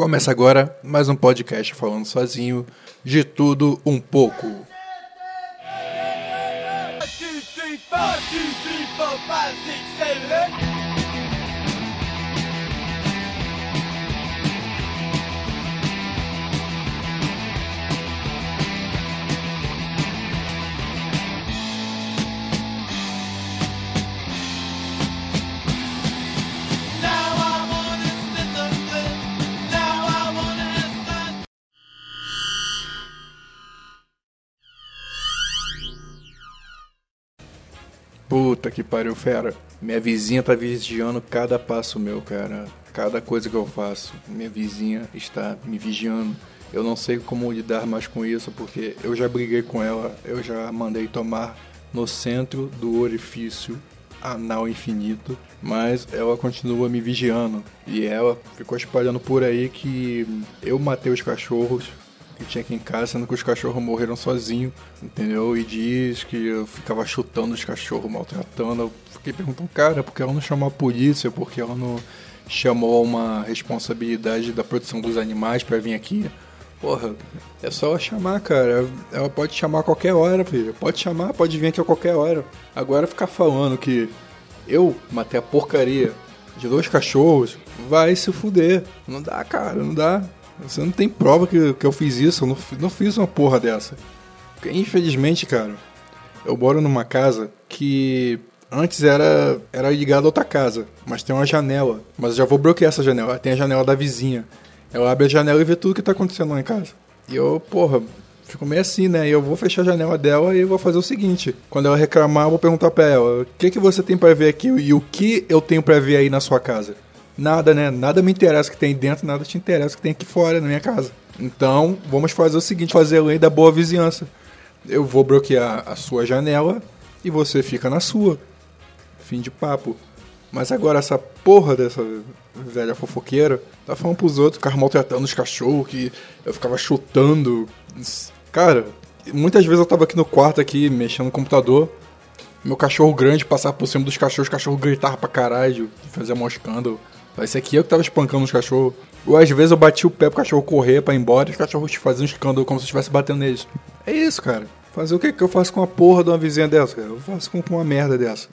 Começa agora mais um podcast falando sozinho de tudo um pouco. Puta que pariu, fera. Minha vizinha tá vigiando cada passo meu, cara. Cada coisa que eu faço. Minha vizinha está me vigiando. Eu não sei como lidar mais com isso, porque eu já briguei com ela, eu já mandei tomar no centro do orifício anal infinito, mas ela continua me vigiando. E ela ficou espalhando por aí que eu matei os cachorros, que tinha aqui em casa, sendo que os cachorros morreram sozinhos, entendeu? E diz que eu ficava chutando os cachorros, maltratando. Eu fiquei perguntando, cara, por que ela não chamou a polícia? Por que ela não chamou uma responsabilidade da proteção dos animais para vir aqui? Porra, é só chamar, cara. Ela pode chamar a qualquer hora, filho. Pode chamar, pode vir aqui a qualquer hora. Agora ficar falando que eu matei a porcaria de dois cachorros, vai se fuder. Não dá, cara, não dá. Você não tem prova que, que eu fiz isso, eu não, não fiz uma porra dessa. Porque, infelizmente, cara, eu moro numa casa que antes era, era ligada a outra casa, mas tem uma janela. Mas eu já vou bloquear essa janela. Tem a janela da vizinha. Eu abro a janela e vê tudo que tá acontecendo lá em casa. E eu, porra, fico meio assim, né? E eu vou fechar a janela dela e vou fazer o seguinte: quando ela reclamar, eu vou perguntar pra ela: o que, que você tem para ver aqui e o que eu tenho para ver aí na sua casa? Nada, né? Nada me interessa que tem dentro, nada te interessa que tem aqui fora, na minha casa. Então, vamos fazer o seguinte: fazer a lei da boa vizinhança. Eu vou bloquear a sua janela e você fica na sua. Fim de papo. Mas agora essa porra dessa velha fofoqueira tá falando pros outros, ficar maltratando os cachorros, que eu ficava chutando. Cara, muitas vezes eu tava aqui no quarto aqui, mexendo no computador. Meu cachorro grande passava por cima dos cachorros, o cachorro gritava pra caralho, fazia maior escândalo. Esse aqui eu que tava espancando os cachorros. Ou às vezes eu bati o pé pro cachorro correr pra ir embora e os cachorros faziam um escândalo como se eu estivesse batendo neles. É isso, cara. Fazer o que que eu faço com uma porra de uma vizinha dessa, cara? Eu faço com uma merda dessa.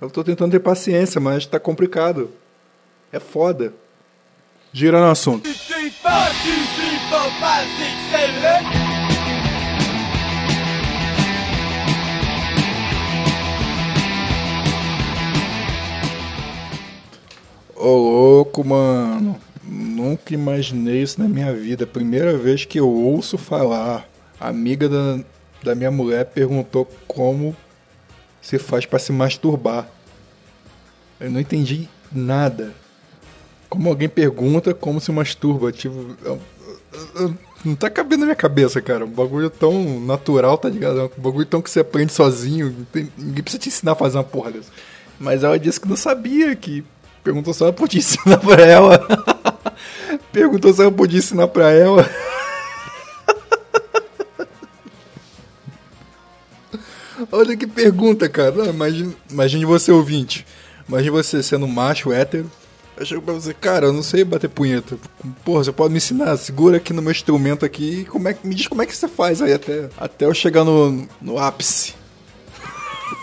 Eu tô tentando ter paciência, mas tá complicado. É foda. Gira no assunto. Ô louco, mano. Nunca imaginei isso na minha vida. Primeira vez que eu ouço falar. A amiga da, da minha mulher perguntou como se faz para se masturbar. Eu não entendi nada. Como alguém pergunta como se masturba. Tipo, eu, eu, não tá cabendo na minha cabeça, cara. Um bagulho tão natural, tá ligado? Um bagulho tão que você aprende sozinho. Tem, ninguém precisa te ensinar a fazer uma porra dessa. Mas ela disse que não sabia, que perguntou se ela podia ensinar pra ela. perguntou se ela podia ensinar pra ela. Olha que pergunta, cara. Não, imagine, imagine você ouvinte. Imagine você sendo macho, hétero. Eu chego pra você, cara, eu não sei bater punheta. Porra, você pode me ensinar? Segura aqui no meu instrumento aqui. Como é, me diz como é que você faz aí até, até eu chegar no, no ápice.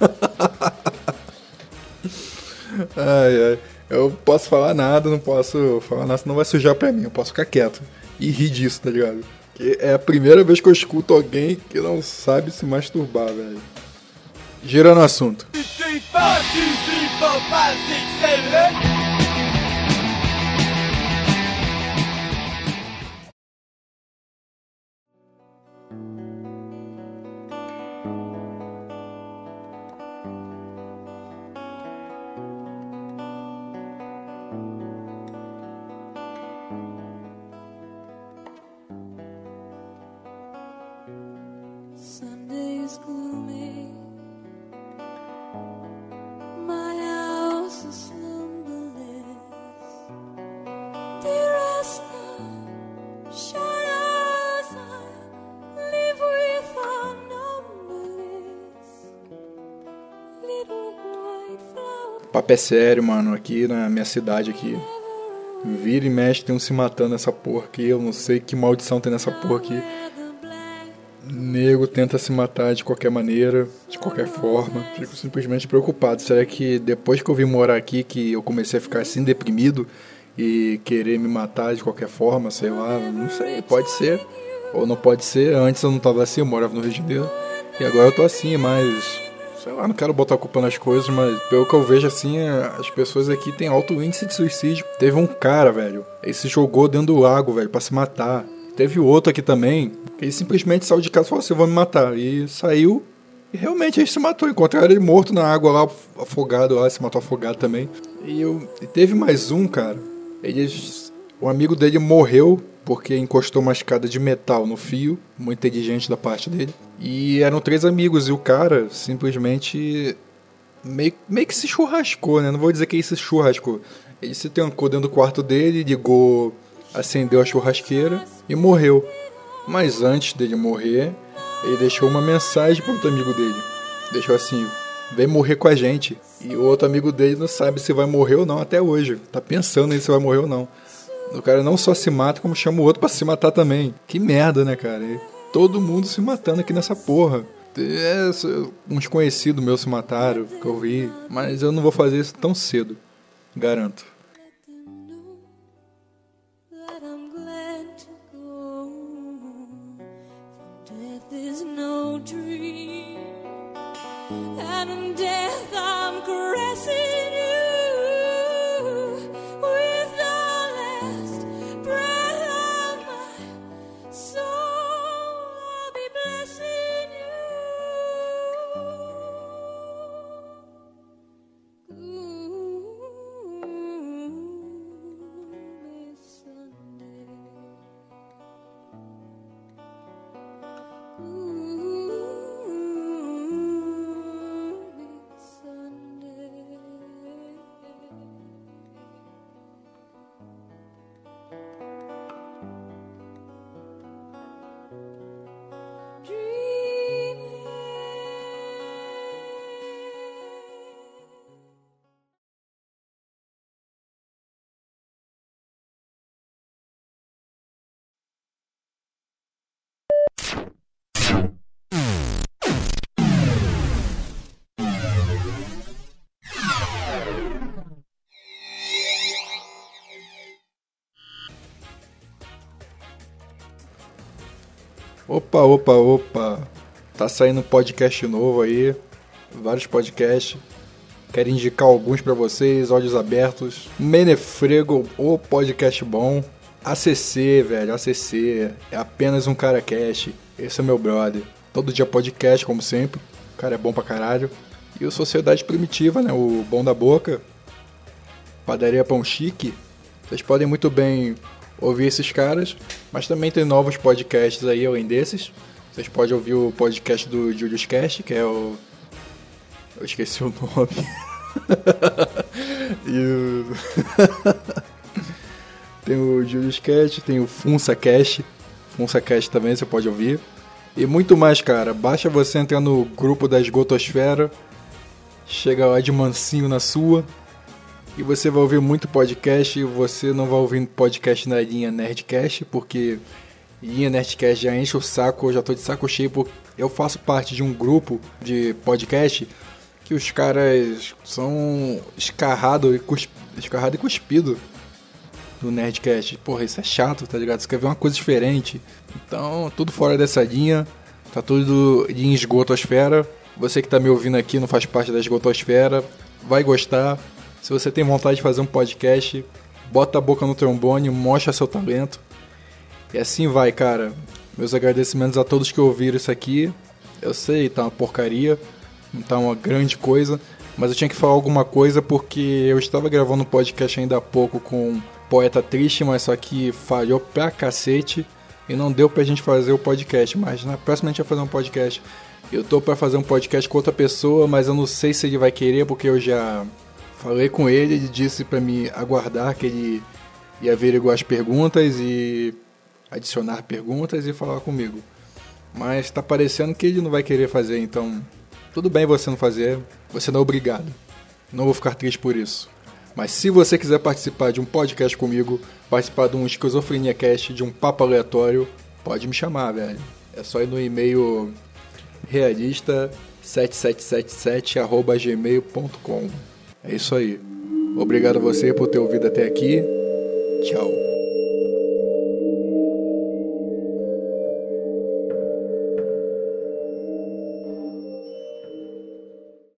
ai, ai. Eu posso falar nada, não posso falar nada, senão vai sujar pra mim. Eu posso ficar quieto e rir disso, tá ligado? Que é a primeira vez que eu escuto alguém que não sabe se masturbar, velho. Girando o assunto. Papo é sério, mano. Aqui na minha cidade aqui. Vira e mexe, tem um se matando nessa porra aqui. Eu não sei que maldição tem nessa porra aqui. Nego tenta se matar de qualquer maneira, de qualquer forma. Fico simplesmente preocupado. Será que depois que eu vim morar aqui que eu comecei a ficar assim deprimido e querer me matar de qualquer forma, sei lá, não sei, pode ser. Ou não pode ser. Antes eu não tava assim, eu morava no Rio de Janeiro. E agora eu tô assim, mas sei lá, não quero botar a culpa nas coisas, mas pelo que eu vejo assim, as pessoas aqui têm alto índice de suicídio. Teve um cara, velho, ele se jogou dentro do lago, velho, para se matar. Teve outro aqui também, que ele simplesmente saiu de casa e falou assim: vou me matar. E saiu e realmente ele se matou. Encontraram ele morto na água lá, afogado lá, se matou afogado também. E, eu, e teve mais um, cara. Eles, o amigo dele morreu porque encostou uma escada de metal no fio, muito inteligente da parte dele. E eram três amigos e o cara simplesmente meio, meio que se churrascou, né? Não vou dizer que ele se churrascou. Ele se trancou dentro do quarto dele, ligou, acendeu a churrasqueira e morreu. Mas antes dele morrer, ele deixou uma mensagem para outro amigo dele. Deixou assim: vem morrer com a gente. E o outro amigo dele não sabe se vai morrer ou não até hoje. Tá pensando em se vai morrer ou não. O cara não só se mata, como chama o outro para se matar também. Que merda, né, cara? E todo mundo se matando aqui nessa porra. É, uns conhecidos meus se mataram, que eu vi. Mas eu não vou fazer isso tão cedo. Garanto. Opa, opa, opa. Tá saindo um podcast novo aí. Vários podcasts. Quero indicar alguns pra vocês, olhos abertos. Menefrego, o podcast bom. ACC, velho, ACC. É apenas um cara cash. Esse é meu brother. Todo dia podcast, como sempre. O cara é bom pra caralho. E o Sociedade Primitiva, né? O Bom da Boca. Padaria Pão Chique. Vocês podem muito bem ouvir esses caras, mas também tem novos podcasts aí além desses. Vocês podem ouvir o podcast do Julius Cast, que é o. Eu esqueci o nome. e o... tem o Julius Cast, tem o Funsa Cast. Funsa Cast também você pode ouvir. E muito mais, cara. Basta você entrar no grupo da Esgotosfera. Chega lá de mansinho na sua. E você vai ouvir muito podcast. E você não vai ouvir podcast na linha Nerdcast, porque linha Nerdcast já enche o saco. Eu já tô de saco cheio. Porque eu faço parte de um grupo de podcast que os caras são escarrado e, cusp... escarrado e cuspido do Nerdcast. Porra, isso é chato, tá ligado? Você quer ver uma coisa diferente. Então, tudo fora dessa linha. Tá tudo em esgotosfera. Você que tá me ouvindo aqui não faz parte da esgotosfera. Vai gostar. Se você tem vontade de fazer um podcast, bota a boca no trombone, mostra seu talento. E assim vai, cara. Meus agradecimentos a todos que ouviram isso aqui. Eu sei, tá uma porcaria, não tá uma grande coisa, mas eu tinha que falar alguma coisa porque eu estava gravando um podcast ainda há pouco com Poeta Triste, mas só que falhou pra cacete e não deu pra gente fazer o podcast. Mas na próxima a gente vai fazer um podcast. Eu tô pra fazer um podcast com outra pessoa, mas eu não sei se ele vai querer porque eu já Falei com ele, ele disse para me aguardar que ele ia averiguar as perguntas e adicionar perguntas e falar comigo. Mas tá parecendo que ele não vai querer fazer, então tudo bem você não fazer, você não é obrigado. Não vou ficar triste por isso. Mas se você quiser participar de um podcast comigo, participar de um Esquizofrenia Cast, de um papo aleatório, pode me chamar, velho. É só ir no e-mail realista 7777 gmail.com. É isso aí. Obrigado a você por ter ouvido até aqui. Tchau.